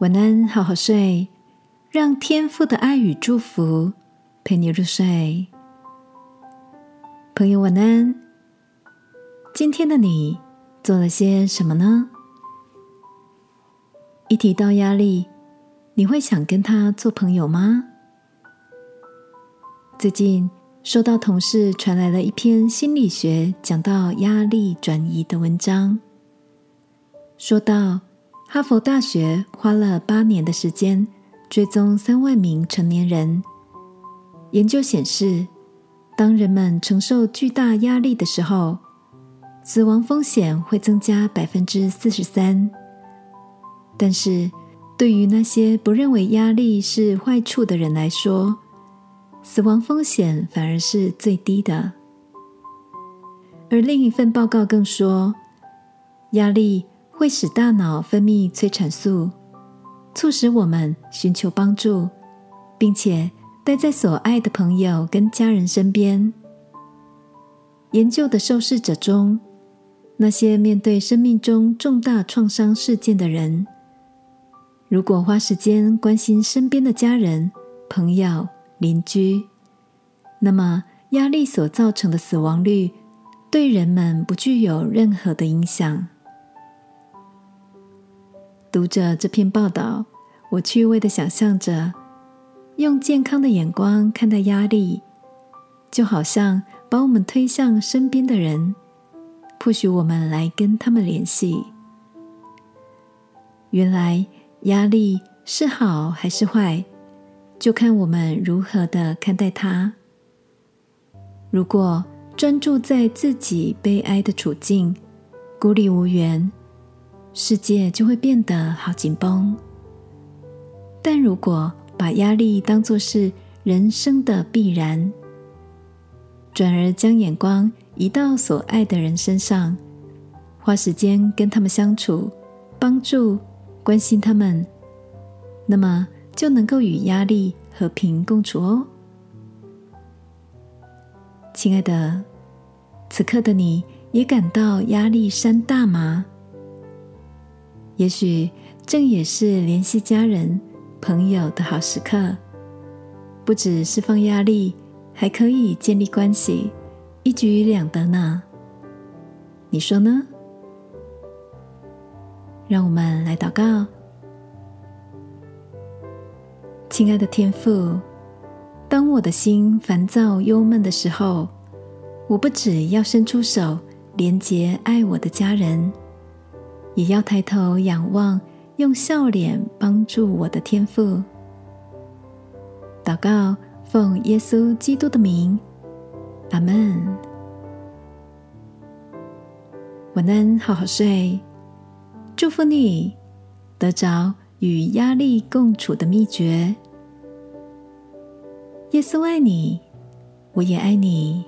晚安，好好睡，让天父的爱与祝福陪你入睡。朋友，晚安。今天的你做了些什么呢？一提到压力，你会想跟他做朋友吗？最近收到同事传来了一篇心理学讲到压力转移的文章，说到。哈佛大学花了八年的时间追踪三万名成年人。研究显示，当人们承受巨大压力的时候，死亡风险会增加百分之四十三。但是，对于那些不认为压力是坏处的人来说，死亡风险反而是最低的。而另一份报告更说，压力。会使大脑分泌催产素，促使我们寻求帮助，并且待在所爱的朋友跟家人身边。研究的受试者中，那些面对生命中重大创伤事件的人，如果花时间关心身边的家人、朋友、邻居，那么压力所造成的死亡率对人们不具有任何的影响。读着这篇报道，我趣味的想象着，用健康的眼光看待压力，就好像把我们推向身边的人，不许我们来跟他们联系。原来压力是好还是坏，就看我们如何的看待它。如果专注在自己悲哀的处境，孤立无援。世界就会变得好紧绷。但如果把压力当作是人生的必然，转而将眼光移到所爱的人身上，花时间跟他们相处，帮助、关心他们，那么就能够与压力和平共处哦。亲爱的，此刻的你也感到压力山大吗？也许正也是联系家人、朋友的好时刻，不止释放压力，还可以建立关系，一举两得呢。你说呢？让我们来祷告，亲爱的天父，当我的心烦躁、忧闷的时候，我不只要伸出手连接爱我的家人。也要抬头仰望，用笑脸帮助我的天父。祷告，奉耶稣基督的名，阿门。晚安，好好睡。祝福你得着与压力共处的秘诀。耶稣爱你，我也爱你。